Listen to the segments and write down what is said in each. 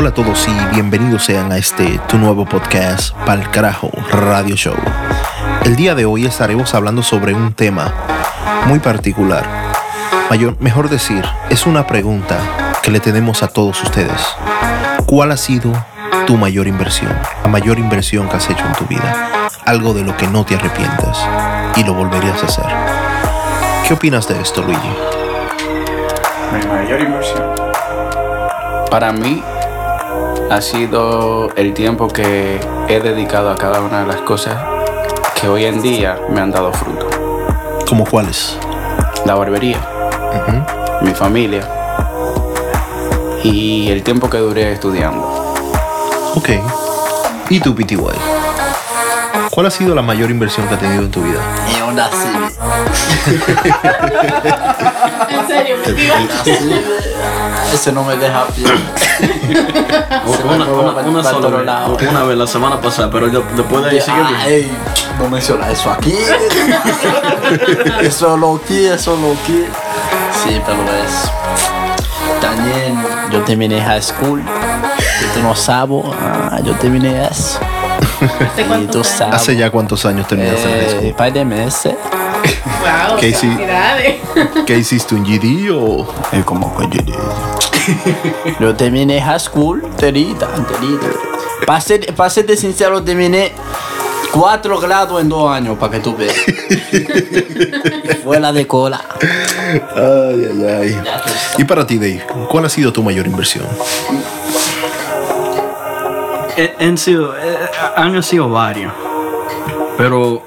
Hola a todos y bienvenidos sean a este tu nuevo podcast Pal Carajo Radio Show. El día de hoy estaremos hablando sobre un tema muy particular. Mayor, mejor decir, es una pregunta que le tenemos a todos ustedes. ¿Cuál ha sido tu mayor inversión? La mayor inversión que has hecho en tu vida. Algo de lo que no te arrepientes y lo volverías a hacer. ¿Qué opinas de esto, Luigi? Mi mayor inversión. Para mí ha sido el tiempo que he dedicado a cada una de las cosas que hoy en día me han dado fruto. ¿Cómo cuáles? La barbería, mi familia y el tiempo que duré estudiando. Ok. ¿Y tú, PTY? ¿Cuál ha sido la mayor inversión que has tenido en tu vida? Y Honda Civic. En serio. Ese no me deja me Una, una, una sola vez, una vez la semana pasada, pero yo, después de ahí sigue bien. no menciona eso aquí. eso es lo que, eso es lo que. Sí, pero es. También yo terminé high school. Y tú no sabes, ah, yo terminé eso. ¿Hace Y cuántos tú años? sabes. ¿Hace ya cuántos años terminaste en high Eh, school? par de meses. Wow, Casey. felicidades. ¿Qué hiciste? ¿Un GD o...? Es como que yo Yo terminé high school, terita, terita. Para ser, para serte sincero, terminé cuatro grados en dos años, para que tú veas. Fue la de cola. Ay, ay, ay. Y para ti, Dave, ¿cuál ha sido tu mayor inversión? Eh, Han sido, eh, han sido varios. Pero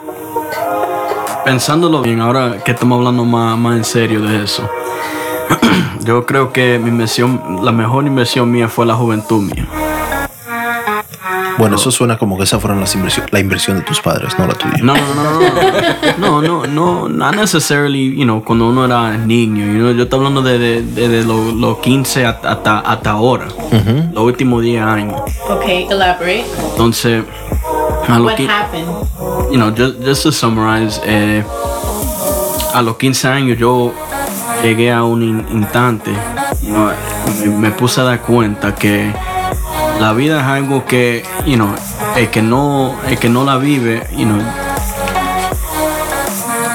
pensándolo bien, ahora que estamos hablando más, más en serio de eso, yo creo que mi inversión, la mejor inversión mía fue la juventud mía. Bueno, eso suena como que esa fueron las inversión, la inversión de tus padres, no la tuya. No, no, no, no, no, no, no, not necessarily, you know, cuando uno era niño, you know, yo estoy hablando de, de, de- de los los 15 hasta, hasta, ahora, los últimos 10 años. Okay, elaborate. Entonces, a What happened? you know, just, just to summarize, eh, a los 15 años yo llegué a un in- instante, you know, me, me puse a dar cuenta que la vida es algo que, you know, el que no, el que no la vive, you know,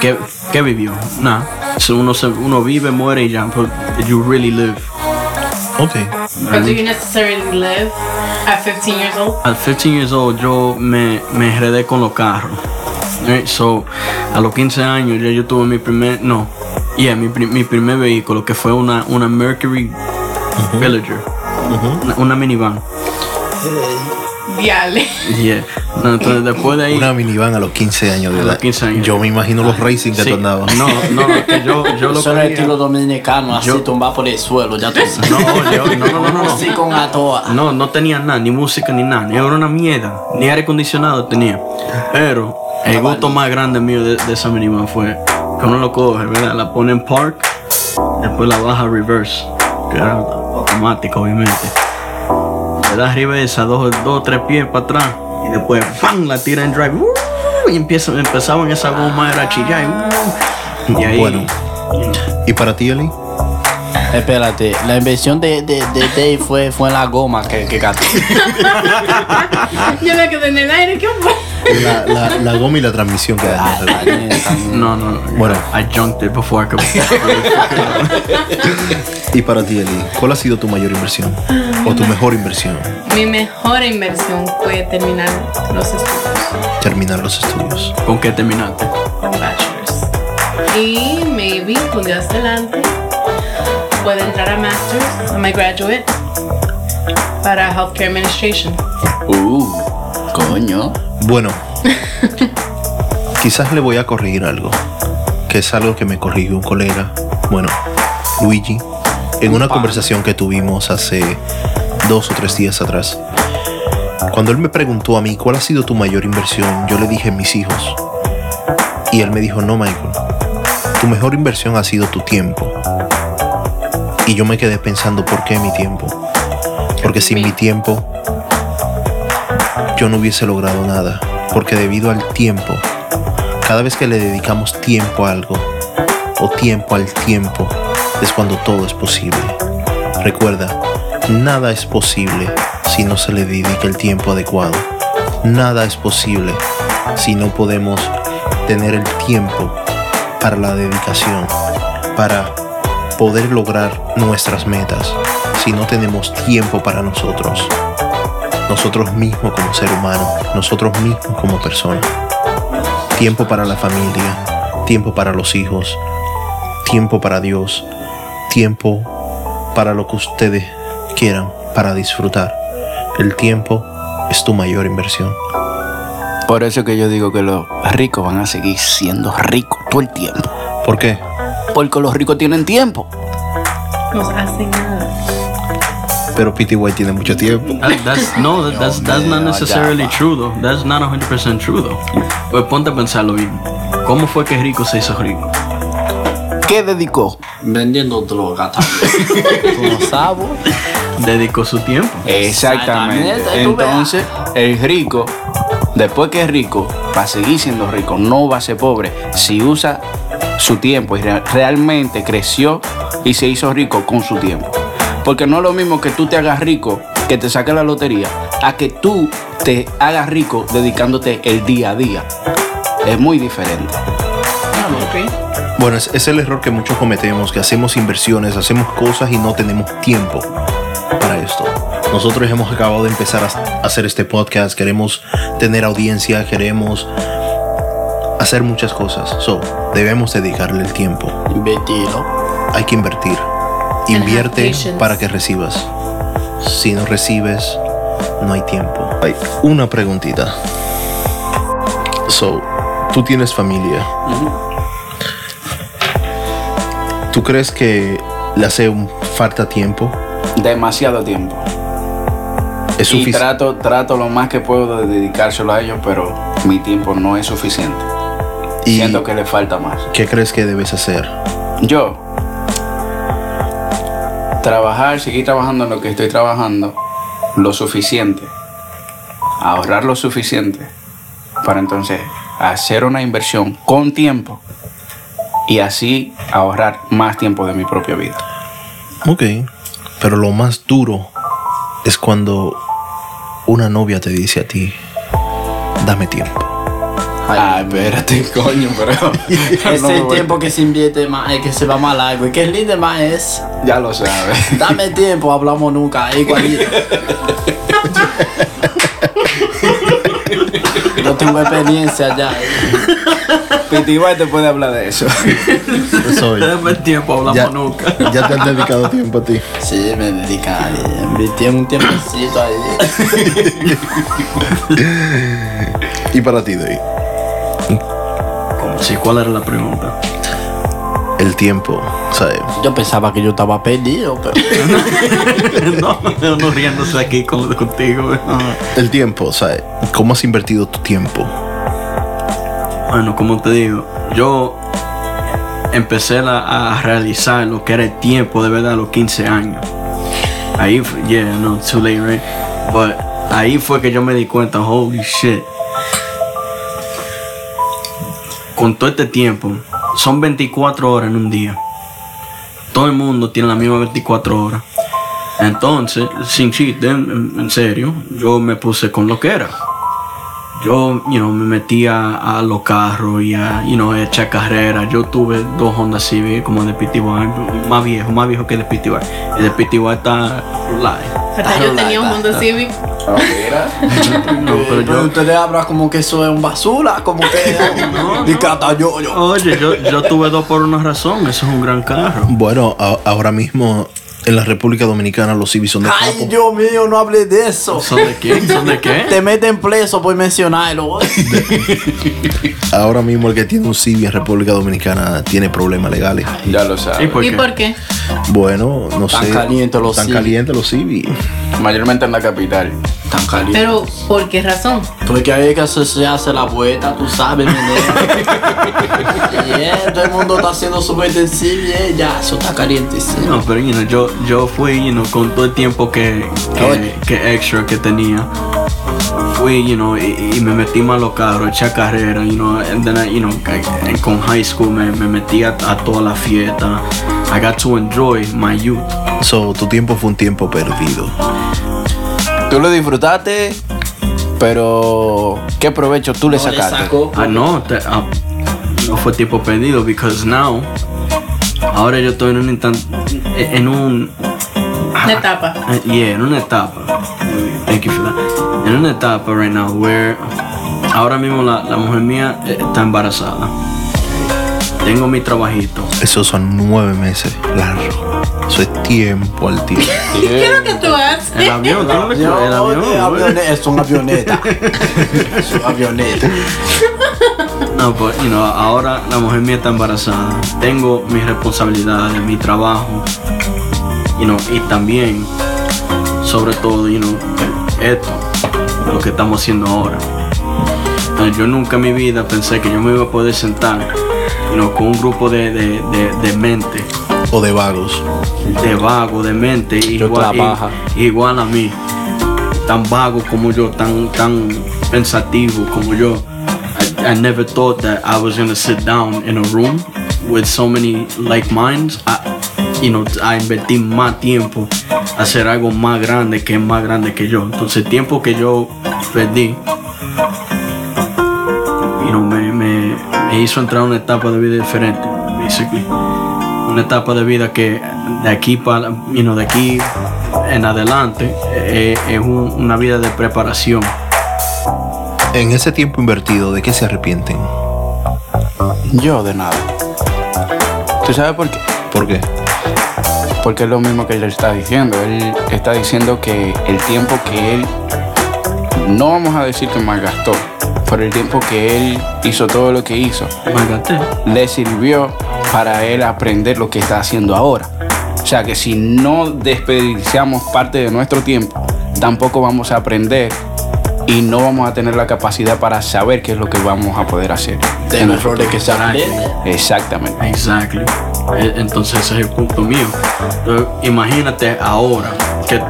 que, que vivió, nada. So uno, se- uno vive, muere y ya, but you really live. Ok. But do you necessarily live at 15 years old? At 15 years old yo me, me enredé con los carros. Right? So, a los 15 años ya yo tuve mi primer, no, yeah, mi, mi primer vehículo que fue una, una Mercury Villager, una, una minivan. Diale. Yeah. No, entonces después de ahí, Una minivan a los 15 años de A edad. los 15 años. Yo me imagino los racing que Sí. tú andabas. no, no, es que yo, yo lo Eso era estilo dominicano, así Yo- tumbar por el suelo, ya tú sabes. No, yo, no, no, no, no. Así con a toa. No, no tenía nada, ni música ni nada, ni era una mierda, ni aire acondicionado tenía. Pero el gusto más grande mío de, de esa minivan fue que uno lo coge, ¿verdad? La pone en park, después la baja reverse, que era automática obviamente. Le das reversa, dos o tres pies para atrás, y después ¡pam! la tira en drive. ¡uh! y empieza, empezaban esa goma era chillar. ¡uh! y ahí, Bueno. ¿Y para ti, Eli? Espérate, la inversión de, de, de Dave fue, fue en la goma que, que. Yo me quedé en el aire. ¿Qué fue? La, la, la goma y la transmisión que Ah, dañaste. también, también. No, no. Bueno. I junked it before I could. Y para ti, Eli, ¿cuál ha sido tu mayor inversión? ¿O tu mejor inversión? Mi mejor inversión fue terminar los estudios Terminar los estudios. ¿Con qué terminaste? con bachelor's. Y maybe un día adelante puedo entrar a master's, a my graduate, para healthcare administration. Uh, coño. Bueno, quizás le voy a corregir algo, que es algo que me corrigió un colega, bueno, Luigi, en una conversación que tuvimos hace dos o tres días atrás. Cuando él me preguntó a mí cuál ha sido tu mayor inversión, yo le dije mis hijos. Y él me dijo, no, Michael, tu mejor inversión ha sido tu tiempo. Y yo me quedé pensando, ¿por qué mi tiempo? Porque sin mi tiempo yo no hubiese logrado nada. Porque debido al tiempo, cada vez que le dedicamos tiempo a algo, o tiempo al tiempo, es cuando todo es posible. Recuerda, nada es posible si no se le dedica el tiempo adecuado. Nada es posible si no podemos tener el tiempo para la dedicación, para poder lograr nuestras metas, si no tenemos tiempo para nosotros, nosotros mismos como ser humano, nosotros mismos como persona. Tiempo para la familia, tiempo para los hijos, tiempo para Dios, tiempo para lo que ustedes quieran, para disfrutar. El tiempo es tu mayor inversión. Por eso que yo digo que los ricos van a seguir siendo ricos todo el tiempo. ¿Por qué? Porque los ricos tienen tiempo. Nos hacen nada. Pero Pty tiene mucho tiempo. That- that's, no, that- that's, that's not necessarily true though. That's not 100% true though. Pues ponte a pensarlo bien. ¿Cómo fue que Rico se hizo rico? ¿Qué dedicó? Vendiendo droga también. No sabes. Dedicó su tiempo. Exactamente. Entonces, el rico, después que es rico, va a seguir siendo rico, no va a ser pobre. Si usa su tiempo y re- realmente creció y se hizo rico con su tiempo. Porque no es lo mismo que tú te hagas rico, que te saques la lotería, a que tú te hagas rico dedicándote el día a día. Es muy diferente. Ok. Bueno, es, es el error que muchos cometemos, que hacemos inversiones, hacemos cosas y no tenemos tiempo para esto. Nosotros hemos acabado de empezar a hacer este podcast, queremos tener audiencia, queremos hacer muchas cosas. So, debemos dedicarle el tiempo. Invertirlo. Hay que invertir. Invierte para que recibas. Si no recibes, no hay tiempo. Hay una preguntita. So, tú tienes familia. ¿Tú crees que le hace un- falta tiempo? Demasiado tiempo. Es Y suficiente. trato, trato lo más que puedo de dedicárselo a ellos, pero mi tiempo no es suficiente. ¿Y Siento que le falta más. qué crees que debes hacer? Yo, trabajar, seguir trabajando en lo que estoy trabajando, lo suficiente. Ahorrar lo suficiente para entonces hacer una inversión con tiempo y así ahorrar más tiempo de mi propia vida. Ok, pero lo más duro es cuando una novia te dice a ti, dame tiempo. Ah, espérate, coño, pero. Es no el voy- tiempo que se invierte más, eh, que se va más largo. Y que el líder más es. Ya lo sabes. Dame tiempo, hablamos nunca. Igualito. Yo tengo experiencia ya. Pitiguay te puede hablar de eso. Soy. Dame el tiempo, hablamos Ya, nunca. ya te han dedicado tiempo a ti. Sí, me dedica. Invertí un tiempecito ahí. Y para ti, Dey, Sí, ¿cuál era la pregunta? el tiempo, ¿sabes? Yo pensaba que yo estaba perdido, pero. no, no riéndose aquí con- contigo. El tiempo, ¿sabes? ¿Cómo has invertido tu tiempo? Bueno, como te digo, yo empecé a, a realizar lo que era el tiempo de verdad a los 15 años. Ahí, fue- yeah, no, too late, right? But ahí fue que yo me di cuenta, holy shit. Con todo este tiempo, son 24 horas en un día. Todo el mundo tiene las mismas 24 horas. Entonces, sin chiste, en, en serio, yo me puse con lo que era yo, you know, me metí a, a los carros y a, you know, a echar carreras. Yo tuve dos Honda Civic como de PTY, más viejo, más viejo que de PTY. El de PTY está live. Yo tenía un Honda Civic. No, pero Pero yo, ustedes hablan como que eso es un basura, como que. Ni cata yo, yo. oye, yo, yo tuve dos por una razón. Eso es un gran carro. Bueno, a- ahora mismo en la República Dominicana los civis son de Ay, capo. Dios mío, no hable de eso. ¿Son de qué? ¿Son de qué? Te meten preso por mencionarlo. Ahora mismo el que tiene un civi en República Dominicana tiene problemas legales. Ya lo ¿Y sabes. por ¿Y qué? por qué? Bueno, no Tan sé. calientes los Tan calientes los civis. Mayormente en la capital. Tan caliente. Pero, ¿por qué razón? Porque ahí es que se, se hace la vuelta, tú sabes, meneo. yeah, todo el mundo está haciendo su vuelta en sí, bien, ya, eso está caliente, sí. No, pero you know, yo, yo fui, you know, con todo el tiempo que, que, que extra que tenía. Fui, you know, y, y me metí más los carros, eché carrera, you know, and then I, you know, I- and con high school me, me metí a, a toda la fiesta, I got to enjoy my youth. So, tu tiempo fue un tiempo perdido. Tú lo disfrutaste, pero ¿qué provecho tú le sacaste? Ah, no, te- ah, no fue tiempo perdido because now, ahora yo estoy en un instan- en un Una etapa. Uh, yeah, en una etapa. Thank you for that. En una etapa right now where ahora mismo la, la mujer mía eh, está embarazada. Tengo mi trabajito. Esos son nueve meses largo. Eso es tiempo al tiempo. ¿Qué es lo que tú haces? El avión, es una avioneta. es una avioneta. No, pues, you know, ahora la mujer mía está embarazada. Tengo mis responsabilidades, mi trabajo. You know, y también, sobre todo, you know, esto, lo que estamos haciendo ahora. Entonces, yo nunca en mi vida pensé que yo me iba a poder sentar, you know, con un grupo de, de, de, de mente, O de vagos. de vago, de mente, igual, igual a mí. Tan vago como yo, tan, tan pensativo como yo. I, I never thought that I was gonna sit down in a room with so many like minds. I, you know, a invertir más tiempo a hacer algo más grande que es más grande que yo. Entonces, el tiempo que yo perdí, you know, me, me, me hizo entrar a una etapa de vida diferente, basically. Una etapa de vida que de aquí para, you know, de aquí en adelante eh, es un- una vida de preparación. En ese tiempo invertido, ¿de qué se arrepienten? Yo de nada. ¿Tú sabes por qué? ¿Por qué? Porque es lo mismo que él está diciendo. Él está diciendo que el tiempo que él, no vamos a decir que malgastó, pero el tiempo que él hizo todo lo que hizo, le sirvió para él aprender lo que está haciendo ahora. O sea que si no desperdiciamos parte de nuestro tiempo, tampoco vamos a aprender y no vamos a tener la capacidad para saber qué es lo que vamos a poder hacer. De los errores que se aprenden. Exactamente. Exactly. E- Entonces ese es el punto mío. Imagínate ahora que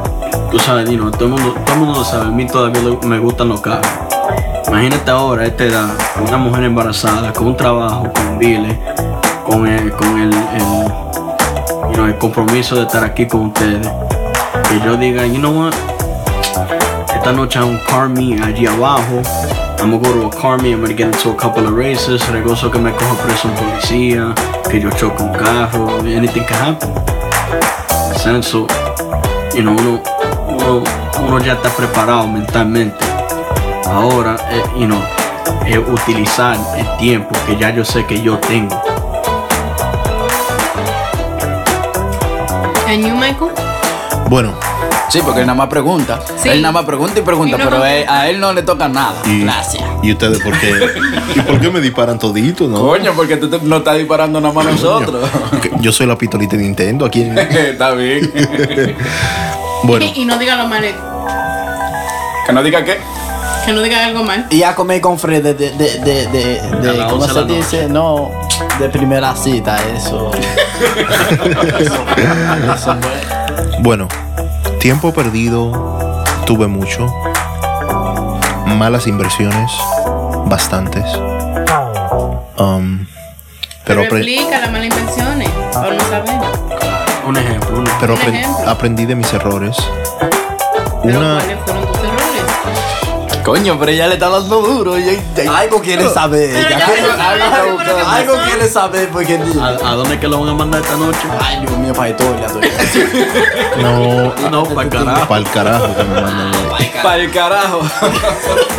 tú sabes, know, todo el mundo, todo el mundo lo sabe, a mí todavía me gustan los carros. Imagínate ahora a esta edad, una mujer embarazada, con un trabajo, con biles, con el, con el, el, you el compromiso de estar aquí con ustedes. Que yo diga, you know what, esta noche hay un car meet allí abajo. I'm gonna go to a car meet, I'm gonna get into a couple of races. Regoso que me coja preso un policía, que yo choque un carro, anything can happen. ¿Saben? So, you know, uno, uno, uno ya está preparado mentalmente. Ahora, eh, you know, es utilizar el tiempo que ya yo sé que yo tengo. ¿And you, Michael? Bueno, Sí, porque él nada más pregunta. Sí. Él nada más pregunta y pregunta, Y no pero él- a él no le toca nada. y, Gracias. ¿y ustedes por qué? ¿Y por qué me disparan todito, no? Coño, porque tú te- no estás disparando nada más a nosotros. Yo soy la pistolita de Nintendo aquí. en- Está bien. Bueno, Y, y no diga lo mal, eh, que no diga qué. que no diga algo mal. Y a comer con Fred de, de, de, de, de, A de- las ¿cómo 11 de se dice? No, de primera cita, eso. eso, eso fue. bueno, tiempo perdido, tuve mucho. Malas inversiones, bastantes. Um, pero Pero las malas intenciones. Ahora no sabemos. Un ejemplo, un ejemplo. pero un apre- ejemplo. aprendí de mis errores. Pero Una, Coño, pero ella le está dando duro. y- y- Algo quiere saber. Ella. ya Algo- quiere saber porque ¿A, a dónde es que lo van a mandar esta noche? Ay, Dios mío, para historia. no, No, para el carajo. para el carajo que me mandan. Para el carajo.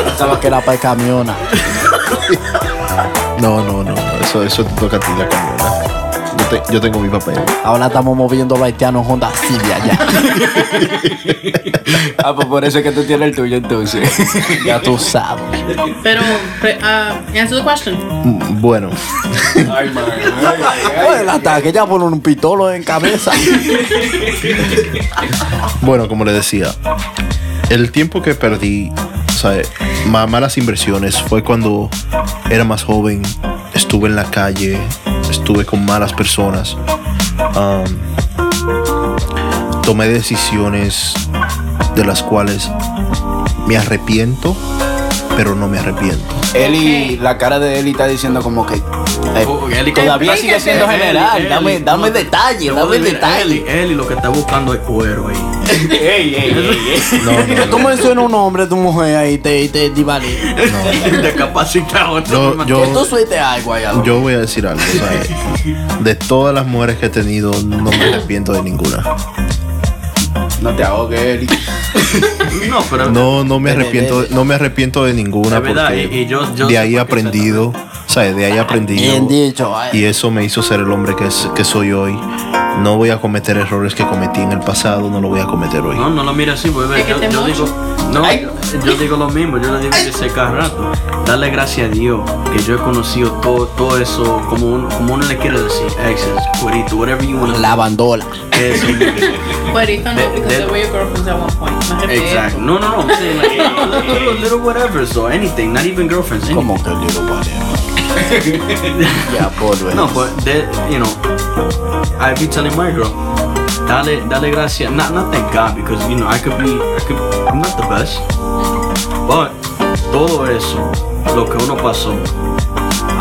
Pensaba que era para el camiona. No, no, no, no, eso, eso te toca a ti la camiona. Yo, te- yo tengo mi papel. Ahora estamos moviendo a haitianos Honda Civic allá. Ah, pues por eso es que tú tienes el tuyo entonces. ya tú sabes. Pero, pre- ah, answer the question. Mm, Bueno, Ay, man. Oye, el ataque ya ponen un pitolo en cabeza. bueno, como le decía, el tiempo que perdí, o sea, ma- malas inversiones fue cuando era más joven, estuve en la calle, estuve con malas personas, tomé decisiones de las cuales me arrepiento, pero no me arrepiento. Eli, la cara de Eli está diciendo como que. eh, Eli, Todavía sigue siendo Eli, general. Eli, Dame, dame no, detalle, te dame detalle. Eli, Eli lo que está buscando es cuero ahí. ey, ey, ey, ey. No, no, Tú mencionas un hombre, tu mujer ahí te, te divale. Discapacitado. Yo- yo- Que tú suelte algo ahí. algo. Yo voy a decir algo, ¿sabes? De todas las mujeres que he tenido, no me arrepiento de ninguna. No te ahogues, Eli. No, pero. No, no me arrepiento, no me arrepiento de ninguna De verdad, porque y- y yo- yo de ahí he aprendido, ¿sabes? De ahí he Bien aprendido dicho. ay. y eso me hizo ser el hombre que, es- que soy hoy. No voy a cometer errores que cometí en el pasado, no lo voy a cometer hoy. No, no lo mires así, porque Es que yo, yo digo, no, yo, yo digo lo mismo, yo le digo que sé cada rato. Darle gracias a Dios que yo he conocido todo, todo eso, como, un- como uno le quiere decir, exes, cuerito, whatever you want La bandola. Eso. Cuerito no, because your at one point. Exacto. No, no, no. I'm saying like little, little whatever, so anything, not even girlfriends. anything. Como que little whatever. Ya, por ver. No, but that, you know, I be telling my girl, dale, dale gracias. Not, not thank God because you know I could be, I could, I'm not the best, but todo eso, lo que uno pasó,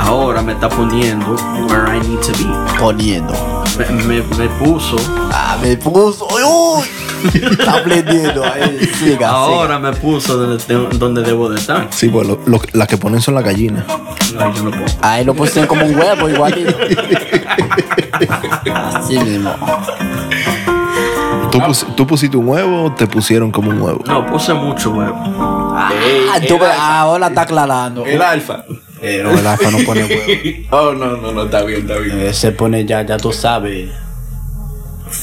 ahora me está poniendo where I need to be. Poniendo. Me, me, me puso, Ah, me puso. Uy, uy. Está aprendiendo. Ahí, siga, ahora me puso donde, donde debo de estar. Sí, pues lo- lo- las que ponen son las gallinas. Ay, yo no puedo. siga. Ahí lo pusieron como un huevo, igualito. Así mismo. ¿Tú, pus- tú pusiste un huevo o te pusieron como un huevo? No, puse mucho huevo. Ah, el tú ahora está aclarando. El alfa. No, el alfa no pone huevo. Oh, no, no, no, está bien, está bien. Eh, Se pone ya, ya tú sabes.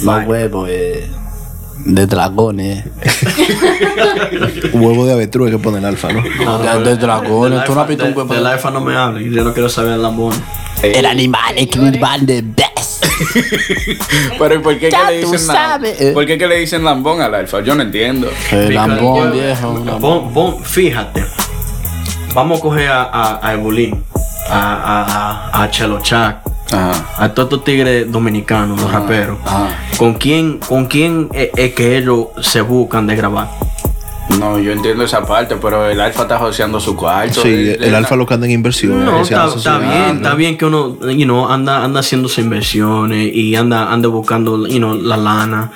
Los huevos eh, de dragones. Un huevo de avestruz que pone el alfa, ¿no? de, de dragones. Tú no has visto un huevo. De la IFA no me hables, yo no quiero saber el lambón. El animal es que animal de best. Pero ¿y por qué, Ya que le tú dicen sabes, eh. ¿Por qué que le dicen lambón al alfa? Yo no entiendo. El lambón viejo. Pon, pon- fíjate, vamos a coger a, a, a Ebulín, a, a, a, a Chelo Chac, Ajá. a todos estos tigres dominicanos, los raperos. Ajá. ¿Con quién, ¿Con quién es, es que ellos se buscan de grabar? No, yo entiendo esa parte, pero el alfa está joseando su cuarto. Sí, el alfa lo que anda en inversión. No, haciendo está, bien, está bien que uno, you know, anda, anda haciendo sus inversiones y anda, anda buscando, you know, la lana.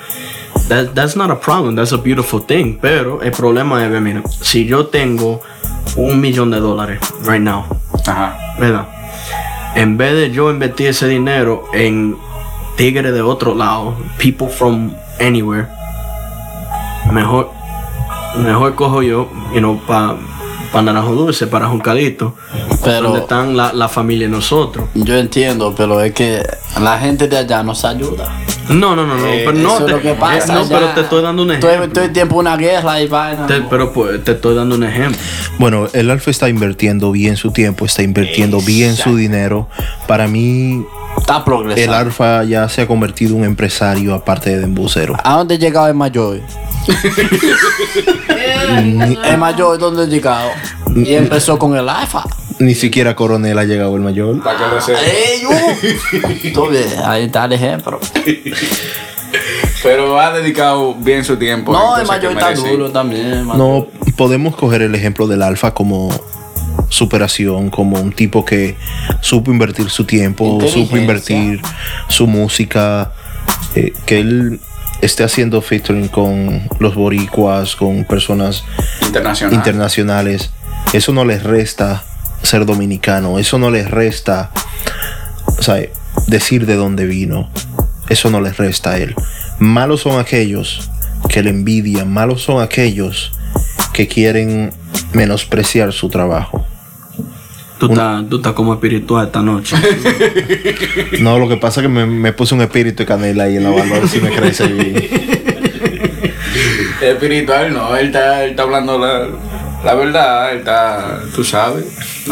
That, that's not a problem, that's a beautiful thing. Pero el problema es, mira, si yo tengo un millón de dólares right now, Ajá. ¿verdad? En vez de yo invertir ese dinero en tigres de otro lado, people from anywhere, mejor, mejor cojo yo, you know, para pa Naranjo Dulce, para Juncalito, Pero- donde están la, la familia nosotros. Yo entiendo, pero es que la gente de allá nos ayuda. No, no, no, no, Eh, pero no, Eso te, es lo que pasa. eh, no, pero te estoy dando un ejemplo. todo el tiempo una guerra y vaina. Te- pero pues, te estoy dando un ejemplo. Bueno, el alfa está invirtiendo bien su tiempo, está invirtiendo bien su dinero. Para mí, Está el progresando. alfa ya se ha convertido en un empresario aparte de embusero. ¿A dónde llegado el mayor? El mayor, ¿dónde ha llegado? Y empezó con el alfa. Ni siquiera coronel ha llegado el mayor. Para que lo sepa. ¡Ey, uh! Ahí está el ejemplo. Pero ha dedicado bien su tiempo. No, el mayor está duro también. No podemos coger el ejemplo del alfa como superación, como un tipo que supo invertir su tiempo, supo invertir su música, eh, que él esté haciendo featuring con los boricuas, con personas Internacional. internacionales. Eso no les resta ser dominicano, eso no les resta, o sea, decir de dónde vino, eso no les resta a él. Malos son aquellos que le envidian, malos son aquellos que quieren menospreciar su trabajo. Tú estás, tú estás como espiritual esta noche. No, lo que pasa es que me, me puse un espíritu de canela ahí en la barba, a ver si me crece bien. Espiritual, no. Él está, él está hablando la, la verdad. Está, tú sabes,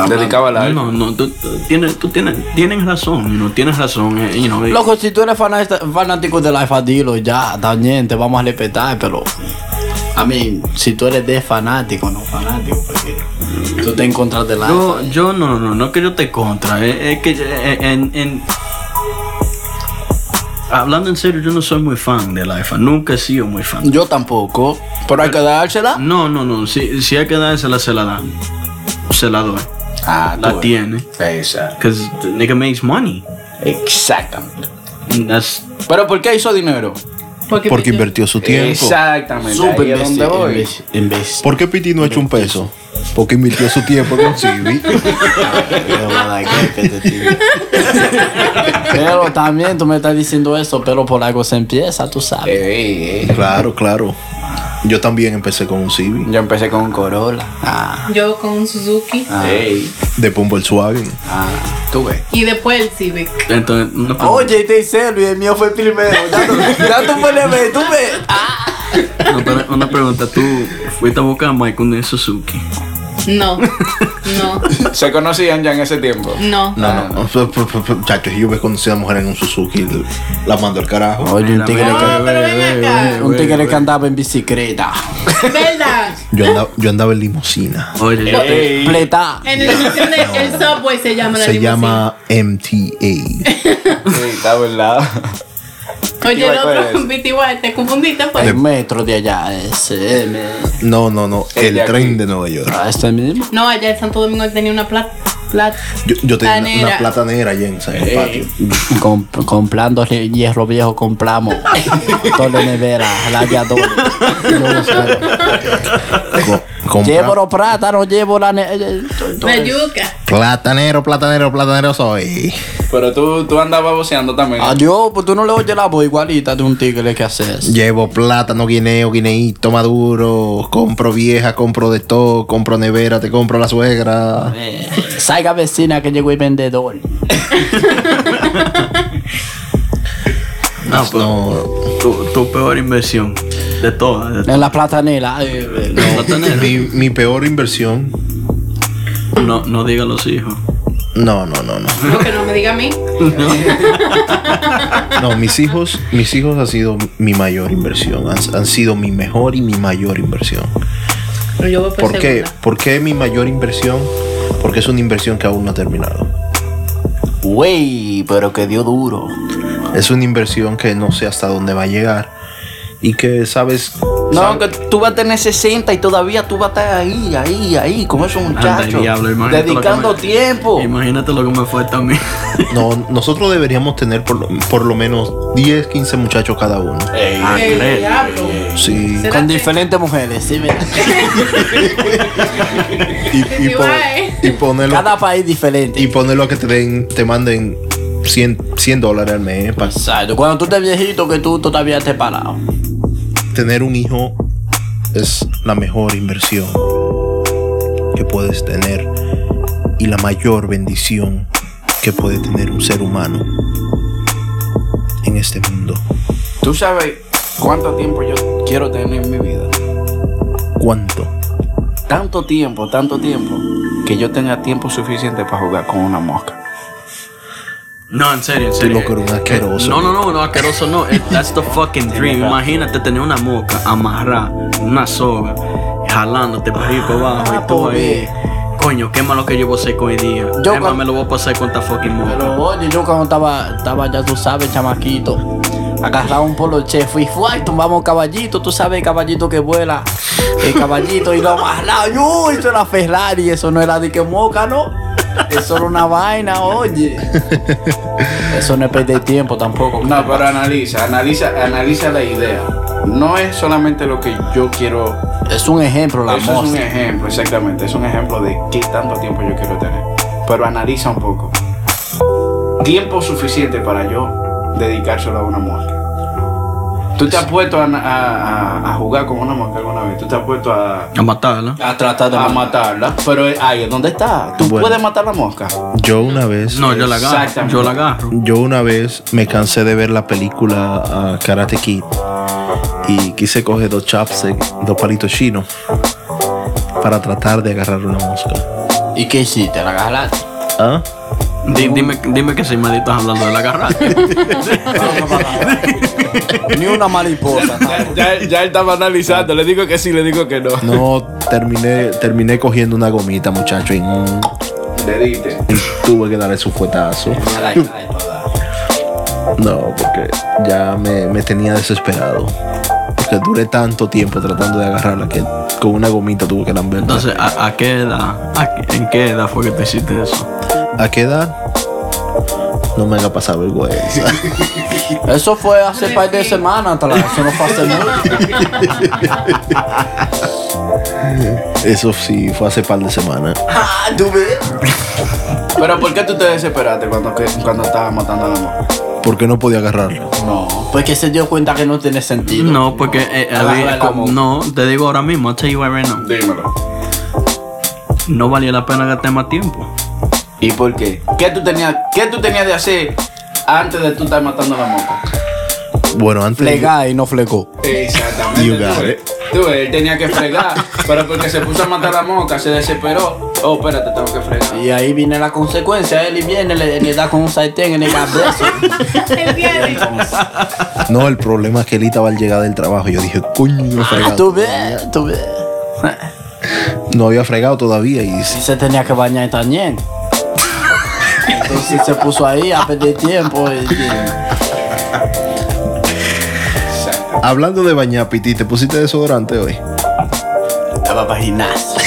dedicado al alfa. No, no, tú, tú tienes, tú tienes, tienes razón, know, tienes razón. eh, you know, eh, Loco, si tú eres fanata- fanático del alfa, dilo ya, también te vamos a respetar, pero. A mí, si tú eres de fanático, no fanático, porque tú te en contra del alfa. Yo, yo no, no, no, no es que yo te contra, es, es que eh, en, en- hablando en serio, yo no soy muy fan del iPhone, nunca he sido muy fan. Yo tampoco, pero hay que dársela. No, no, no, si, si hay que dársela, se la dan. se la doy. Ah, La tiene. Exacto. Because the nigga makes money. Exactamente. That's, Pero ¿por qué hizo dinero? Porque invirtió su tiempo. Exactamente. Super ahí es donde voy. ¿Por qué Piti no ha hecho un peso? Porque invirtió su tiempo con Civi. Pero también tú me estás diciendo eso, pero por algo se empieza, tú sabes. Ey, ey. Claro, claro. Yo también empecé con un Civi. Yo empecé con un coro. Corolla. Ah, Yo con un Suzuki. Ey. Después un Volkswagen. Ah, tú ves. Y después el Civic. entonces, Oye, te serio, el mío fue primero. Ya tú, ya tú puedes ver, tú ves. Ah. Pero una pregunta. ¿Tú fuiste a buscar a Mike un Suzuki? No. No. ¿Se conocían ya en ese tiempo? No. No, no, no. Muchachos, yo me conocí a una mujer en un Suzuki. La mando al carajo. Oye, un tigre, que, un tigre que andaba en bicicleta. ¿Verdad? Yo andaba, yo andaba en limusina. Oye. Pleta. En el, el subway se llama la Se limusina. llama MTA. Sí, está verdad. Oye, el Igual, ¿cuál otro, es? BT igual, te confundiste pues. El metro de allá, ese. No, no, no. El El de aquí. tren de Nueva York. Ah, este mismo. No, allá en Santo Domingo tenía una plata. Plata. Yo, yo tenía una, una platanera allá en, en el patio. Com- comprando hierro viejo, compramos. Todo nevera, radiador. Co- compra- Llevo los plátanos, llevo la. ne- eh, eso. yuca. Platanero, platanero, platanero soy. Pero tú, tú andabas voceando también. Adiós, pues tú no le oyes la voz igualita de un tigre que haces. Llevo plátano, guineo, guineíto, maduro. Compro vieja, compro de todo. Compro nevera, te compro la suegra. Eh, salga vecina que llegó el vendedor. no, pero No, tu, tu peor inversión de todas. de En la platanera. eh, mi, mi peor inversión. No, no diga los hijos. No, no, no, no. No, que no me diga a mí. No, mis hijos, mis hijos han sido mi mayor inversión. Han, han sido mi mejor y mi mayor inversión. Pero yo voy por, ¿Por qué? ¿Por qué mi mayor inversión? Porque es una inversión que aún no ha terminado. Güey, pero que dio duro. Es una inversión que no sé hasta dónde va a llegar. Y que, ¿sabes? No, que tú vas a tener 60 y todavía tú vas a estar ahí, ahí, ahí, con esos muchachos. diablo, dedicando me- tiempo. Imagínate lo que me fue también. No, nosotros deberíamos tener por lo, por lo menos 10, 15 muchachos cada uno. Ah. Sí. ¿Será Con que- diferentes mujeres, sí, mira. Y, y, Sí, pon- guay. y ponerlo, Cada país diferente. y ponerlo a que te, den, te manden 100, 100 dólares al mes. Para Exacto. Cuando tú estés viejito, que tú todavía estés parado. tener un hijo es la mejor inversión que puedes tener y la mayor bendición que puede tener un ser humano en este mundo. ¿Tú sabes cuánto tiempo yo quiero tener en mi vida? ¿Cuánto? Tanto tiempo, tanto tiempo, que yo tenga tiempo suficiente para jugar con una mosca. No, en serio, en serio. eres un asqueroso. No, no, no, no, asqueroso no. Eh, That's the fucking dream. Imagínate tener una moca amarrada, una soga, jalándote para arriba y para abajo. Ah, y tú ahí. Coño, qué malo que yo voy a hacer con el día. Yo cuando- me lo voy a pasar con esta fucking moca. Pero oye, yo cuando estaba, estaba ya tú sabes, chamaquito, agarraba un polo chef y fue y tumbamos caballito, tú sabes el caballito que vuela, el caballito y lo amarraba, yo, eso era Ferrari, eso no era de que moca, ¿no? Eso era una vaina, oye. Eso no es perder tiempo tampoco. No, pero analiza, analiza, analiza la idea. No es solamente lo que yo quiero. Es un ejemplo la Eso es un ejemplo, exactamente. Es un ejemplo de qué tanto tiempo yo quiero tener. Pero analiza un poco. Tiempo suficiente para yo dedicárselo a una mosca. ¿Tú te has puesto a, a- a- a jugar con una mosca alguna vez? ¿Tú te has puesto a, A matarla. A tratar de a matarla? Pero ahí es donde está. ¿Tú Bueno. puedes matar la mosca? Yo una vez, No, yo la agarro. Exactamente. Yo la agarro. yo una vez me cansé de ver la película ah, Karate Kid y quise coger dos chopsticks, dos palitos chinos para tratar de agarrar una mosca. ¿Y qué hiciste? ¿La agarraste? ¿Ah? Di- dime, dime que si me estás hablando de la garra. Ni una mariposa. Ya, ya él estaba analizando. Le digo que sí, le digo que no. No, terminé, terminé cogiendo una gomita, muchacho, y, mm, Le diste. y tuve que darle su fuetazo. No, porque ya me, me tenía desesperado. Porque duré tanto tiempo tratando de agarrarla que Con una gomita tuve que lamber. Entonces, ¿a, a qué edad? a qué- ¿En qué edad fue que te hiciste eso? ¿A qué edad? No me haga pasar vergüenza. Eso fue hace un par de semanas atrás. Eso no fue hace mucho. Eso sí, fue hace par de semanas. Ah, tú ves. Pero ¿por qué tú te desesperaste cuando, cuando estabas matando a la moca? ¿Por qué no podía agarrarlo? No, porque se dio cuenta que no tiene sentido. No, porque eh, mano. no, te digo ahora mismo, I'll tell you right now. Dímelo. No valía la pena gastar más tiempo. ¿Y por qué? ¿Qué tú tenías, qué tú tenías de hacer antes de tú estar matando a la moca? Bueno, antes. Flegar y no flegó. Exactamente. You got tú it. Él tenía que fregar, pero porque se puso a matar a la moca, se desesperó. Oh, espérate, tengo que fregar. Y ahí viene la consecuencia. Él y viene, le, le da con un sartén en el viernes. No, el problema es que él estaba al llegar del trabajo. Yo dije, coño, fregado. Tú ves, tú ves. No había fregado todavía y Y se tenía que bañar también. Entonces se puso ahí a perder tiempo. Y, y- Hablando de bañar, Piti, ¿te pusiste desodorante hoy? Va para gimnasio.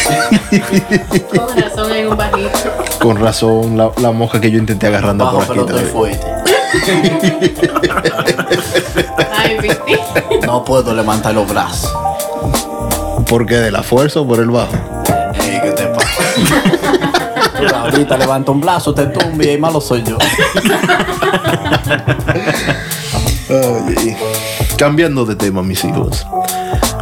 Con razón hay un bajito. Con razón, la, la mosca que yo intenté agarrando Bajo, por aquí. pero estoy también. fuerte. Ay, viste. No puedo levantar los brazos. ¿Por qué? ¿De la fuerza o por el bajo? Ey, ¿qué te pasa? Ahorita levanto un brazo, te tumbe y ahí malo soy yo. Cambiando de tema, mis hijos.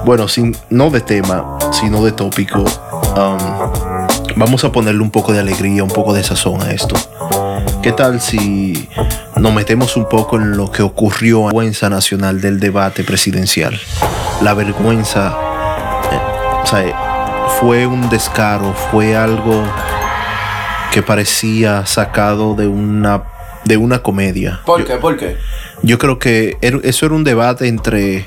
Bueno, sin, no de tema, sino de tópico. um, vamos a ponerle un poco de alegría, un poco de sazón a esto. ¿Qué tal si nos metemos un poco en lo que ocurrió en la vergüenza nacional del debate presidencial? La vergüenza, eh, o sea, fue un descaro, fue algo que parecía sacado de una, de una comedia. ¿Por qué? ¿Por qué? Yo creo que era- eso era un debate entre.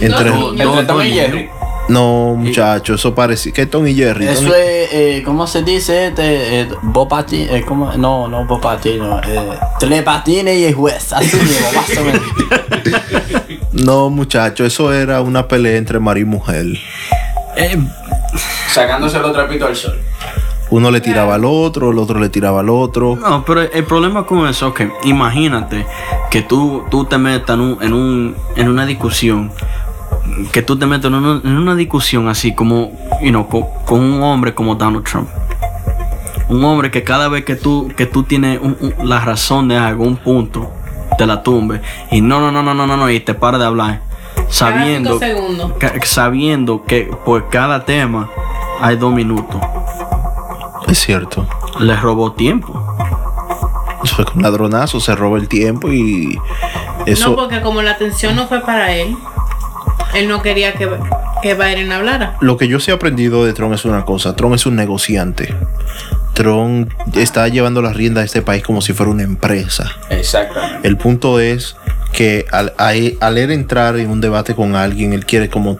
Entre. No, Entre No, Tom no, y Jerry. No, muchachos, eso parecía. ¿Qué Tom y Jerry? Tom Eso es, eh, ¿cómo se dice? Este, eh, Bopati, eh, ¿cómo? No, no Bopatino. Eh, Telepatine y el juez. Así mismo, más o menos. No, muchachos, eso era una pelea entre marido y mujer. Eh, Sacándose los trapitos al sol. Uno le tiraba al otro, el otro le tiraba al otro. no, pero el problema con eso es que imagínate que tú, tú te metas en, un, en, un, en una discusión, que tú te metas en una, en una discusión así como, you know, con, con un hombre como Donald Trump. Un hombre que cada vez que tú, que tú tienes un- un- la razón de algún punto, te la tumbe. Y no, no, no, no, no, no, no, y te para de hablar. Sabiendo, que- sabiendo que por cada tema hay dos minutos. Es cierto. Le robó tiempo. Eso fue con ladronazo, se roba el tiempo y. Eso. No, porque como la atención no fue para él, él no quería que, que Biden hablara. Lo que yo sí he aprendido de Tron es una cosa. Tron es un negociante. Tron está llevando las riendas de este país como si fuera una empresa. Exactamente. El punto es que al, a al él entrar en un debate con alguien, él quiere como...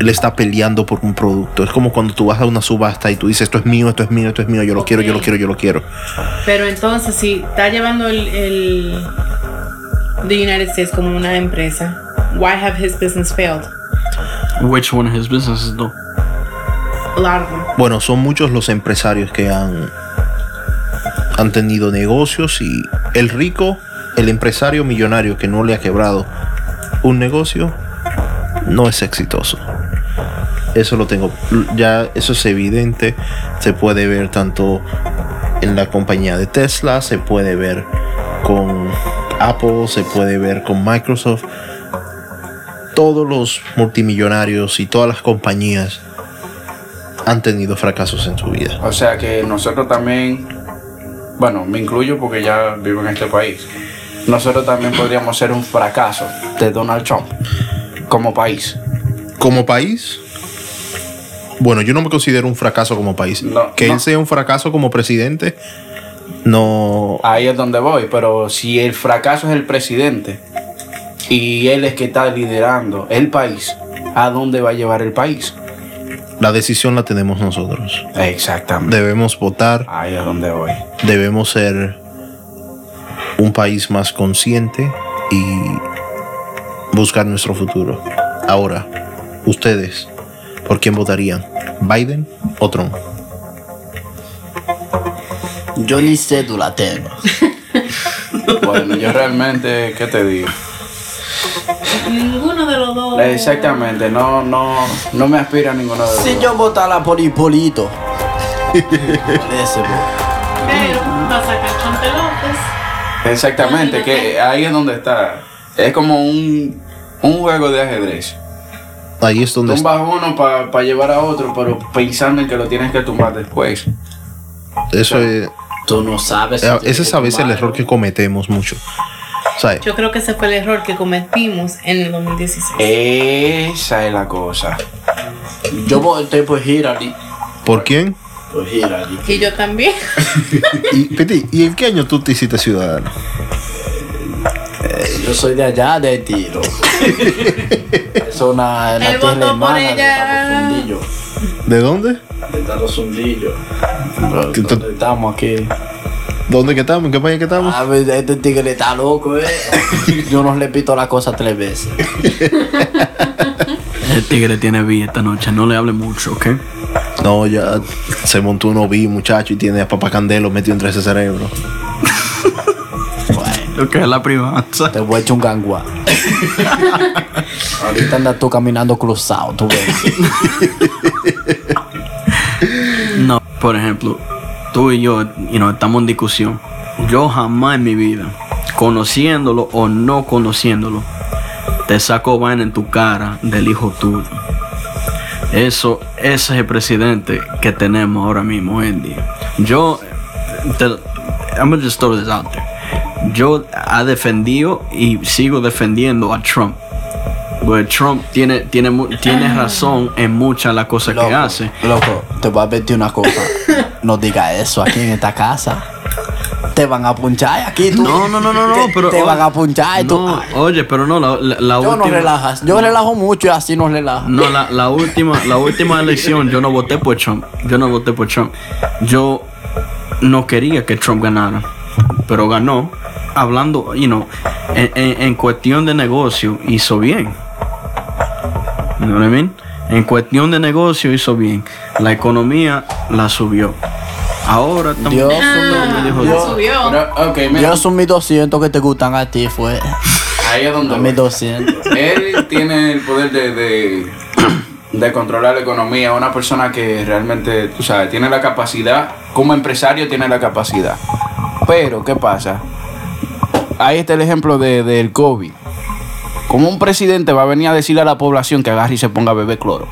Él está peleando por un producto. Es como cuando tú vas a una subasta y tú dices, esto es mío, esto es mío, esto es mío, yo lo quiero, yo lo quiero, yo lo quiero. Pero entonces, si está llevando el, el the United States como una empresa, why have his business failed? Which one of his businesses though? A lot of them. Bueno, son muchos los empresarios que han, han tenido negocios y el rico, el empresario millonario que no le ha quebrado un negocio, no es exitoso. Eso lo tengo, ya eso es evidente, se puede ver tanto en la compañía de Tesla, se puede ver con Apple, se puede ver con Microsoft. Todos los multimillonarios y todas las compañías han tenido fracasos en su vida. O sea que nosotros también, bueno, me incluyo porque ya vivo en este país. Nosotros también podríamos ser un fracaso de Donald Trump como país. Como país, bueno, yo no me considero un fracaso como país. No, que no. él sea un fracaso como presidente, no. Ahí es donde voy, pero si el fracaso es el presidente y él es que está liderando el país, ¿a dónde va a llevar el país? La decisión la tenemos nosotros. Exactamente. Debemos votar, Ahí es donde voy. debemos ser un país más consciente y buscar nuestro futuro. Ahora, ustedes, ¿por quién votarían? ¿Biden o Trump? Yo ni cédula tengo. Bueno, yo realmente, ¿qué te digo? Ninguno de los dos. Exactamente, no, no, no me aspira a ninguno de los Si dos. yo votara por Hipólito. Ese. Pero va a sacar Chonte López. Exactamente, que ahí es donde está. Es como un, un juego de ajedrez. Ahí es donde está. Tumbas uno para llevar a otro, pero pensando en que lo tienes que tumbar después. Eso es, Tú no sabes. si eh, ese es a veces el error que cometemos mucho. ¿Sabes? Yo creo que ese fue el error que cometimos en el 2016. Esa es la cosa. Yo voté por Hillary. ¿Por quién? Por Hillary. Y yo también. Y, Peti, ¿y en qué año tú te hiciste ciudadano? Yo soy de allá, de Tiro. es una, tierra hermana de Fundillo. ¿De dónde? De Taro Fundillo. ¿Tú- tú- ¿Dónde estamos aquí? ¿Dónde que estamos? ¿En qué país que estamos? A ver, este tigre está loco, eh. Yo no repito la cosa tres veces. El tigre tiene vida esta noche, no le hable mucho, ¿ok? No, ya se montó un oví, muchacho, y tiene a Papá Candelo metido entre ese cerebro. Lo que es la privanza. te voy a echar un gangua. Ahorita andas tú caminando cruzado, tú ves. No, por ejemplo, tú y yo, you know, estamos en discusión. Yo jamás en mi vida, conociéndolo o no conociéndolo, te saco vaina en tu cara del hijo tuyo. Eso, ese es el presidente que tenemos ahora mismo hoy en día. Yo, te, I'm gonna just throw this out there. Yo ha defendido y sigo defendiendo a Trump. Porque Trump tiene, tiene, tiene razón en muchas de las cosas que hace. Loco, te voy a advertir una cosa. No digas eso aquí en esta casa. Te van a punchar aquí tú. No, no, no, no, no, Te- pero. Te van a punchar y tú. No, oye, pero no, la, la, la yo no última. relajas. Yo relajo mucho y así no relajo. No, la, la última, la última elección yo no voté por Trump. Yo no voté por Trump. Yo no quería que Trump ganara, pero ganó. Hablando, you know, en, en- en cuestión de negocio hizo bien. You know what I mean? En cuestión de negocio hizo bien. La economía la subió. Ahora estamos. Dios, Ah, dijo- Dios. subió. Pero, ok, mira, Yo son mis 200 que te gustan a ti, fue. ahí es donde A voy. mis 200. Él tiene el poder de, de, de controlar la economía. Una persona que realmente, tú sabes, tiene la capacidad, como empresario tiene la capacidad. Pero, ¿qué pasa? Ahí está el ejemplo de, del COVID. ¿Cómo un presidente va a venir a decirle a la población que agarre y se ponga a beber cloro?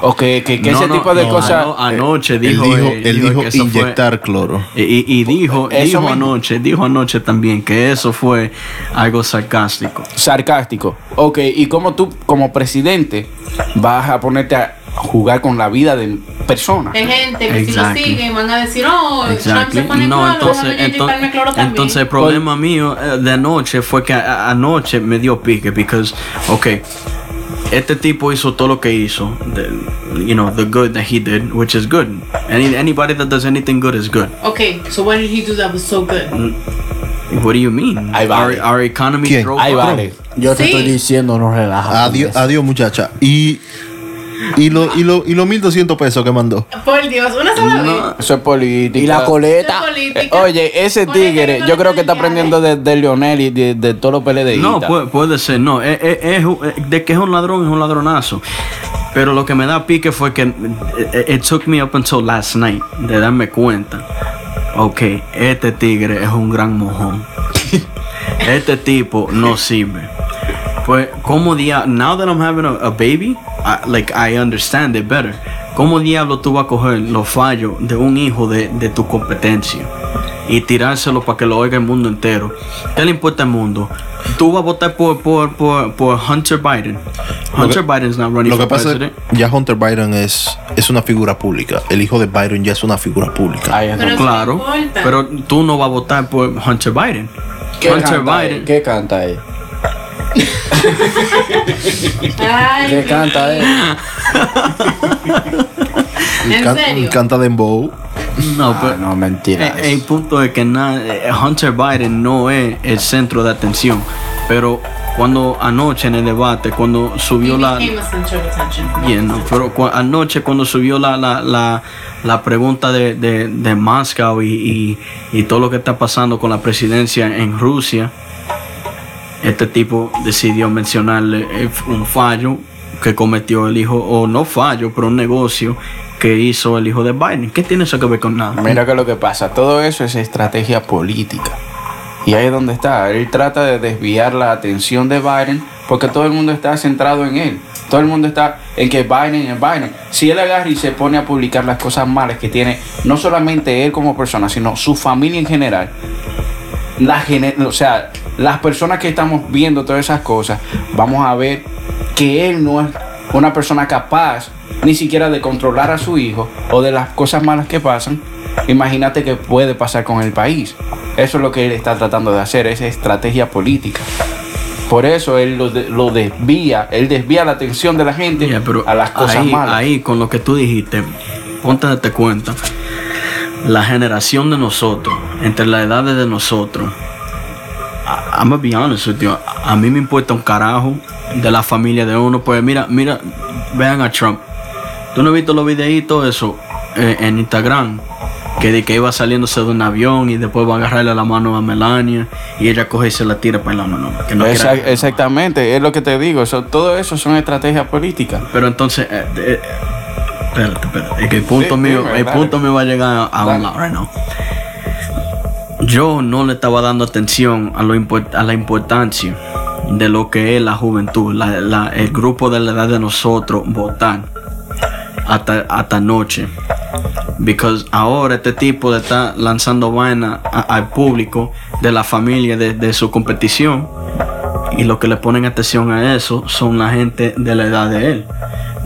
O que, que, que No, ese no, tipo de no, cosas... ano- anoche Él dijo, dijo, eh, él dijo que eso fue- inyectar cloro. Y, y- y dijo, Eso dijo mismo. anoche, dijo anoche también que eso fue algo sarcástico. sarcástico. Ok, ¿y cómo tú, como presidente, vas a ponerte a jugar con la vida de personas? Hay gente que Exactly. si lo siguen van a decir, oh, Trump Exactly. se pone No, cloro, entonces, entonces, cloro también. entonces el problema mío eh, de anoche fue que anoche me dio pique because, okay, este tipo hizo todo lo que hizo, the, you know, the good that he did, which is good. Any, anybody that does anything good is good. Okay, so what did he do that was so good? What do you mean? Ahí vale. Our, our economy ¿Quién? Ahí vale. Yo te Sí. estoy diciendo, no relajas. Adiós, adiós muchacha. Y, y, lo, y, lo, y los 1200 pesos que mandó. Por Dios, una sola vez. No, Eso es política. Y la coleta. Es. Eh, Oye, ese tigre, yo creo que está aprendiendo de, de Lionel y de, de todos los PLDistas. No, puede, puede ser, no. Es, es- es un- de que es un ladrón, es un ladronazo. Pero lo que me da pique fue que it, it took me up until last night de darme cuenta. Ok, este tigre es un gran mojón. este tipo no sirve. Pues, ¿cómo diablo? Now that I'm having a, a baby, I, like I understand it better. ¿Cómo diablo tú vas a coger los fallos de un hijo de, de tu competencia y tirárselo para que lo oiga el mundo entero? ¿Qué le importa el mundo? Tú vas a votar por, por, por, por Hunter Biden. Hunter Biden's not running Lo que for pasa es president. que ya Hunter Biden es, es una figura pública. El hijo de Biden ya es una figura pública. Ahí es Pero Claro, pero tú no vas a votar por Hunter Biden. ¿Qué Hunter canta Biden. él? ¿Qué canta él? Ay, ¿Qué canta él? ¿En Can- serio? Canta Dembow. No, Ah, pero no, mentira. Eh, El, punto es que na- eh, Hunter Biden no es el centro de atención, pero cuando anoche en el debate, cuando subió la... Bien, no, pero cu- anoche cuando subió la, la, la, la pregunta de, de, de Moscow y, y, y todo lo que está pasando con la presidencia en Rusia, este tipo decidió mencionarle eh, un fallo que cometió el hijo, o no fallo, pero un negocio que hizo el hijo de Biden. ¿Qué tiene eso que ver con nada? Mira que lo que pasa, todo eso es estrategia política. Y ahí es donde está. Él trata de desviar la atención de Biden porque todo el mundo está centrado en él. Todo el mundo está en que Biden es Biden. Si él agarra y se pone a publicar las cosas malas que tiene, no solamente él como persona, sino su familia en general, la o sea, las personas que estamos viendo todas esas cosas, vamos a ver que él no es una persona capaz ni siquiera de controlar a su hijo o de las cosas malas que pasan. Imagínate que puede pasar con el país. Eso es lo que él está tratando de hacer, es estrategia política. Por eso él lo, de- lo desvía, él desvía la atención de la gente pero a las cosas ahí, malas. ahí, con lo que tú dijiste, ponte a darte cuenta. La generación de nosotros, entre las edades de nosotros, I- I'm gonna be honest with you, a mí me importa un carajo de la familia de uno. Pues mira, mira, vean a Trump. ¿Tú no has visto los videitos eso eh, en Instagram? Que de que iba saliéndose de un avión y después va a agarrarle la mano a Melania y ella coge y se la tira para el lado. No, no, que no Exac- quiera- exactamente, es lo que te digo. Eso, todo eso son estrategias políticas. Pero entonces, eh, eh, espérate, espérate. Es que el punto Sí, mío, dime, el dale. punto mío va a llegar a un lado right now. Yo no le estaba dando atención a, lo la importancia de lo que es la juventud, el grupo de la edad de nosotros votar hasta, hasta noche. Because ahora este tipo le está lanzando vaina al público de la familia de su competición. Y lo que le ponen atención a eso son la gente de la edad de él.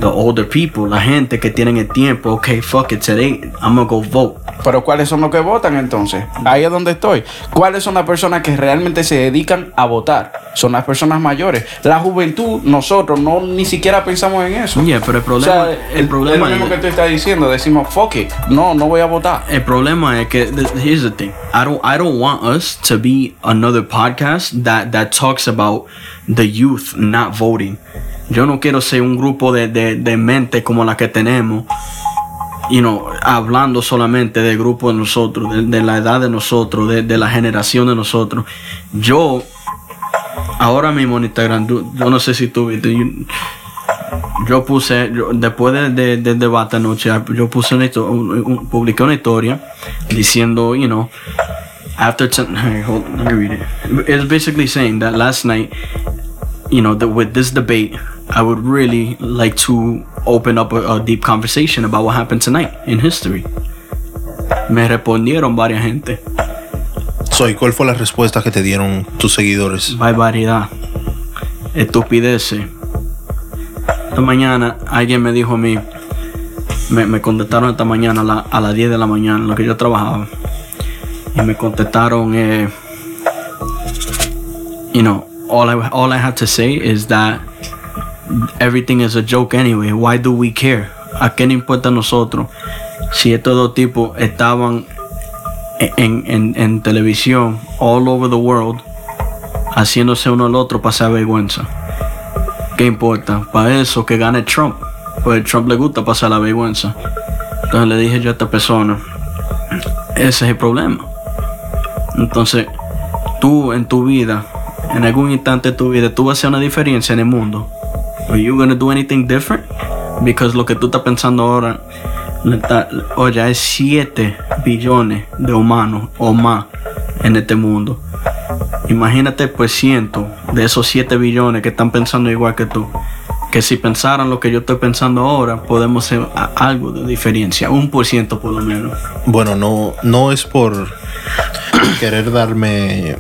The older people, la gente que tienen el tiempo. Ok, fuck it, today I'm gonna go vote. Pero ¿cuáles son los que votan entonces? Ahí es donde estoy. ¿Cuáles son las personas que realmente se dedican a votar? Son las personas mayores. La juventud, nosotros no ni siquiera pensamos en eso. Yeah, pero el O problema, sea, el es problema lo mismo que es, tú estás diciendo. Decimos, fuck it. No, no voy a votar. el problema es que here's the thing. I don't I don't want us to be another podcast that that talks about the youth not voting. Yo no quiero ser un grupo de, de, de mente como la que tenemos. You know, hablando solamente del grupo de nosotros, de, de la edad de nosotros, de, de la generación de nosotros. Yo, ahora mismo en Instagram, yo no sé si tú yo- puse, después de- de- del debate anoche, yo puse una un- un- publiqué una historia diciendo, you know, after ten, hey, hold, let me read it. It's basically saying that last night, you know, that with this debate, I would really like to open up a, a deep conversation about what happened tonight in history. Me respondieron varias gente. Soy, ¿cuál fue la respuesta que te dieron tus seguidores? barbaridad, estupideces. Esta mañana alguien me dijo a mí, me, me contestaron esta mañana a, la- a las 10 de la mañana, en lo que yo trabajaba. Y me contestaron, eh, you know, all I, all I have to say is that everything is a joke anyway. Why do we care? ¿A qué nos importa a nosotros? Si estos dos tipos estaban en, en, en televisión all over the world haciéndose uno al otro pasar vergüenza. ¿Qué importa? Para eso que gane Trump. Pues Trump le gusta pasar la vergüenza. Entonces le dije yo a esta persona, ese es el problema. Entonces, tú en tu vida, en algún instante de tu vida, tú vas a hacer una diferencia en el mundo. Are you gonna do anything different? Because lo que tú estás pensando ahora, oye, hay 7 billones de humanos o más en este mundo. Imagínate por ciento de esos 7 billones que están pensando igual que tú. Que si pensaran lo que yo estoy pensando ahora, podemos hacer algo de diferencia, un por ciento por lo menos. Bueno, no, no es por querer darme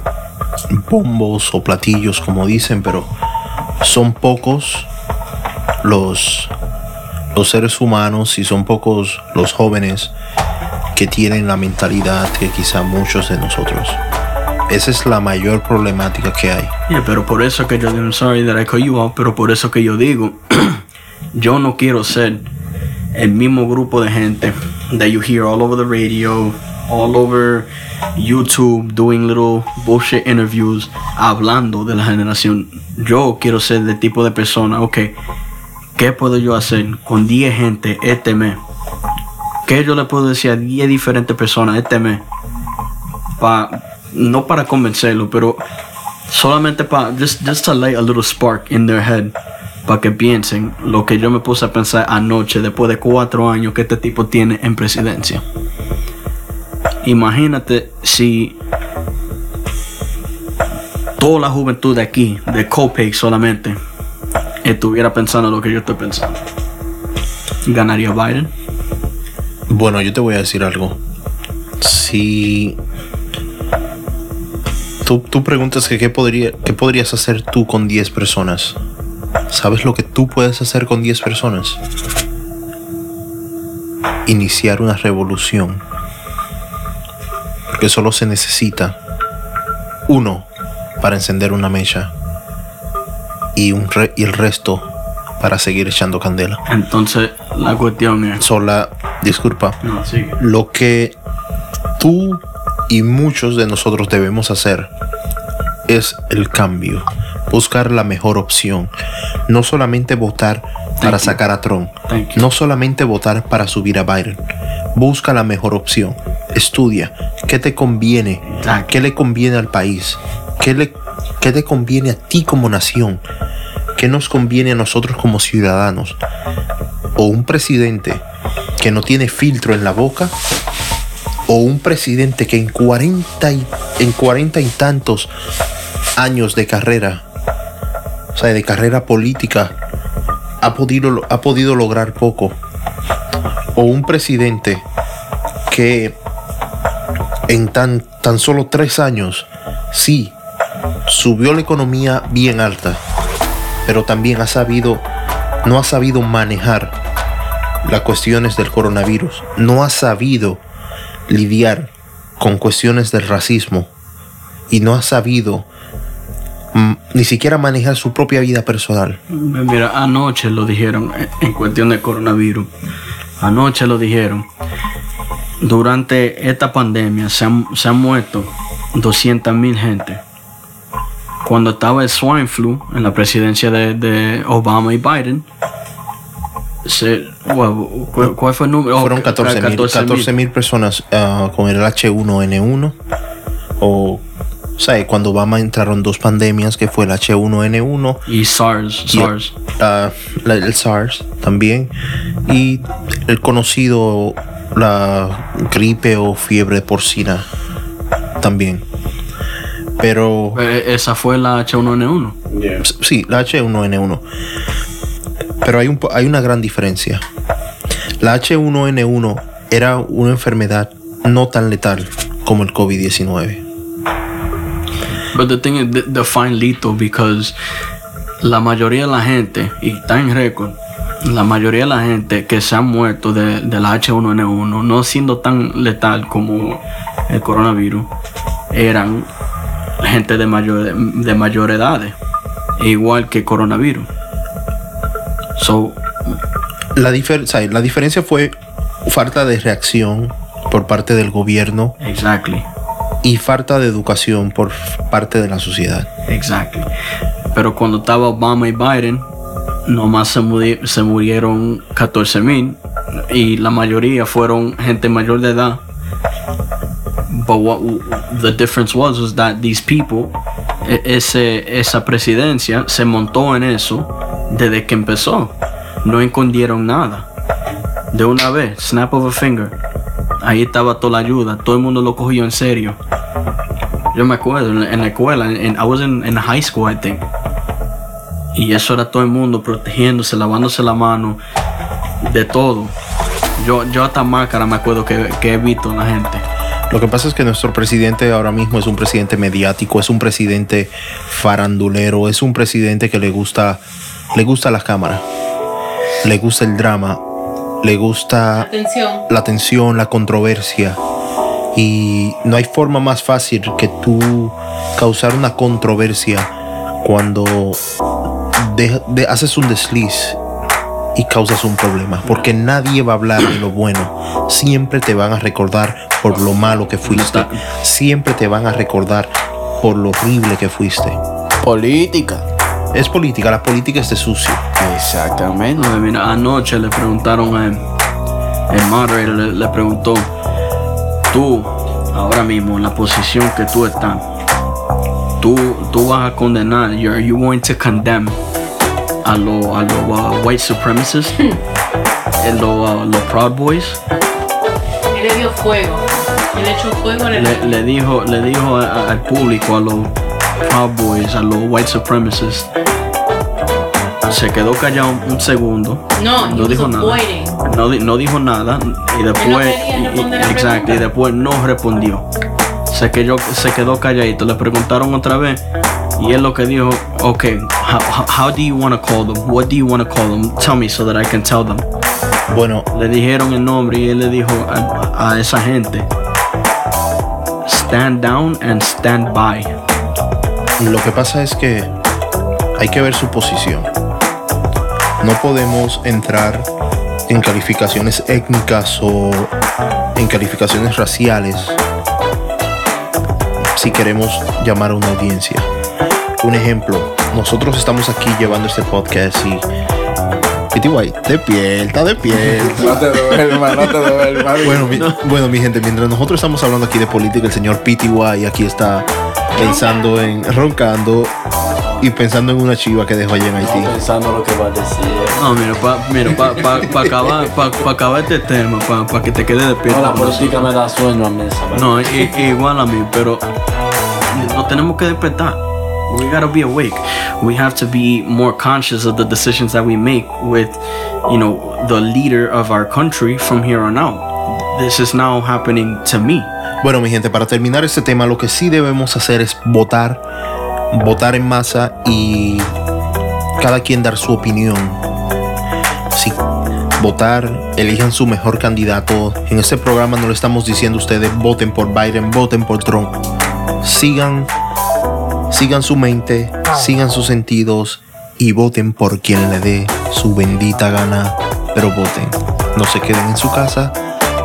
bombos o platillos, como dicen, pero son pocos los, los seres humanos y son pocos los jóvenes que tienen la mentalidad que quizá muchos de nosotros. Esa es la mayor problemática que hay. Pero por eso que yo digo, sorry that I call you out, pero por eso que yo digo, yo no quiero ser el mismo grupo de gente that you hear all over the radio, all over YouTube doing little bullshit interviews hablando de la generación. Yo quiero ser del tipo de persona, ok, ¿qué puedo yo hacer con 10 gente este mes? ¿Qué yo le puedo decir a 10 diferentes personas este mes? Pa, no para convencerlo, pero solamente para just, just to light a little spark in their head para que piensen lo que yo me puse a pensar anoche después de cuatro años que este tipo tiene en presidencia. Imagínate si toda la juventud de aquí, de Copay solamente, estuviera pensando lo que yo estoy pensando. ¿Ganaría Biden? Bueno, yo te voy a decir algo. Si tú, tú preguntas que qué, podría, qué podrías hacer tú con 10 personas, ¿sabes lo que tú puedes hacer con 10 personas? Iniciar una revolución. Porque solo se necesita uno para encender una mecha y, un re- y el resto para seguir echando candela. Entonces, la cuestión es. Sola, disculpa, No, sigue. lo que tú y muchos de nosotros debemos hacer es el cambio, buscar la mejor opción, no solamente votar para you. sacar a Trump, no solamente votar para subir a Biden, busca la mejor opción, estudia. Qué te conviene, qué le conviene al país, qué le, qué te conviene a ti como nación, qué nos conviene a nosotros como ciudadanos, o un presidente que no tiene filtro en la boca, o un presidente que en 40 y, en 40 y tantos años de carrera, o sea, de carrera política, ha podido, ha podido lograr poco. O un presidente que en tan, tan solo tres años, sí, subió la economía bien alta, pero también ha sabido, no ha sabido manejar las cuestiones del coronavirus, no ha sabido lidiar con cuestiones del racismo y no ha sabido mm, ni siquiera manejar su propia vida personal. Mira, anoche lo dijeron en- en cuestión de coronavirus. Anoche lo dijeron. Durante esta pandemia se han, se han muerto 200 mil gente. Cuando estaba el swine flu en la presidencia de, de Obama y Biden, se, ¿cuál, cuál fue el número? Oh, Fueron ca- 14 mil 14,000. mil personas ah, con el H1N1 o, sea, cuando Obama entraron dos pandemias que fue el H1N1 y SARS, y SARS. la- el SARS también y el conocido la gripe o fiebre porcina también pero Eh, Esa fue la H1N1. sí la H1N1 pero hay, un, po- hay una gran diferencia. La H1N1 era una enfermedad no tan letal como el COVID-19 But the thing is, de- define lethal because la mayoría de la gente, y está en récord, la mayoría de la gente que se han muerto de, de la H1N1, no siendo tan letal como el coronavirus, eran gente de mayor, de mayor edad, igual que coronavirus. So, la, difer- la diferencia fue falta de reacción por parte del gobierno exactly. y falta de educación por parte de la sociedad. Exactly. Pero cuando estaba Obama y Biden, nomás se, muri- se murieron 14 mil y la mayoría fueron gente mayor de edad. But what the difference was was that these people, e- ese, esa presidencia se montó en eso desde que empezó. No escondieron nada. De una vez, snap of a finger. Ahí estaba toda la ayuda, todo el mundo lo cogió en serio. Yo me acuerdo en, la- escuela, I was in, in high school, I think. Y eso era todo el mundo protegiéndose, lavándose la mano, de todo. Yo, yo hasta máscara me acuerdo que, que he visto en la gente. Lo que pasa es que nuestro presidente ahora mismo es un presidente mediático, es un presidente farandulero, es un presidente que le gusta, le gusta las cámaras, le gusta el drama, le gusta Atención. la tensión, la controversia. Y no hay forma más fácil que tú causar una controversia cuando de- de- haces un desliz y causas un problema, porque nadie va a hablar de lo bueno. Siempre te van a recordar por lo malo que fuiste. Siempre te van a recordar por lo horrible que fuiste. Política. Es política, la política es de sucio. Exactamente. Mira, anoche le preguntaron a el moderator le, le preguntó, tú, ahora mismo, en la posición que tú estás, tú, tú vas a condenar, you're, you going to condemn a los a lo, uh, white supremacists, a los uh, los Proud Boys. Él le dio fuego. Él echó fuego en el. Le, le dijo, le dijo a- a- al público, a los Proud Boys, a los white supremacists. Se quedó callado un, un segundo. No, no dijo nada. No, no dijo nada y después la exacto y después no respondió. Se quedó, se quedó calladito. Le preguntaron otra vez y él lo que dijo, okay, how, how, how do you want to call them? What do you want to call them? Tell me so that I can tell them. Bueno, Le dijeron el nombre y él le dijo a, a esa gente, stand down and stand by. lo que pasa es que hay que ver su posición. No podemos entrar en calificaciones étnicas o en calificaciones raciales si queremos llamar a una audiencia. Un ejemplo, nosotros estamos aquí llevando este podcast y Pity White, despierta, despierta. No te duermas, no te duermas. Bueno mi, bueno, mi gente, mientras nosotros estamos hablando aquí de política, el señor PTY aquí está pensando en, roncando y pensando en una chiva que dejó allá en Haití. Pensando lo que va a decir. No, mira, para mira, pa, pa- pa acabar, pa- pa acabar este tema, para que te quede despierto. No, la política me da sueño a mí. No, igual a mí, pero nos tenemos que despertar. We gotta be awake. We have to be more conscious of the decisions that we make with, you know, the leader of our country from here on out. This is now happening to me. Bueno, mi gente, para terminar este tema, lo que sí debemos hacer es votar, votar en masa y cada quien dar su opinión. Sí, votar, elijan su mejor candidato. En este programa no le estamos diciendo a ustedes voten por Biden, voten por Trump. Sigan, sigan su mente, sigan sus sentidos y voten por quien le dé su bendita gana. Pero voten, no se queden en su casa,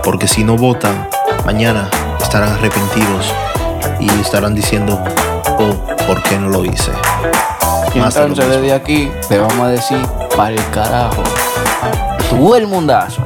porque si no votan, mañana estarán arrepentidos y estarán diciendo, oh, ¿por qué no lo hice? Y entonces desde aquí le vamos a decir para el carajo. Tú el mundazo.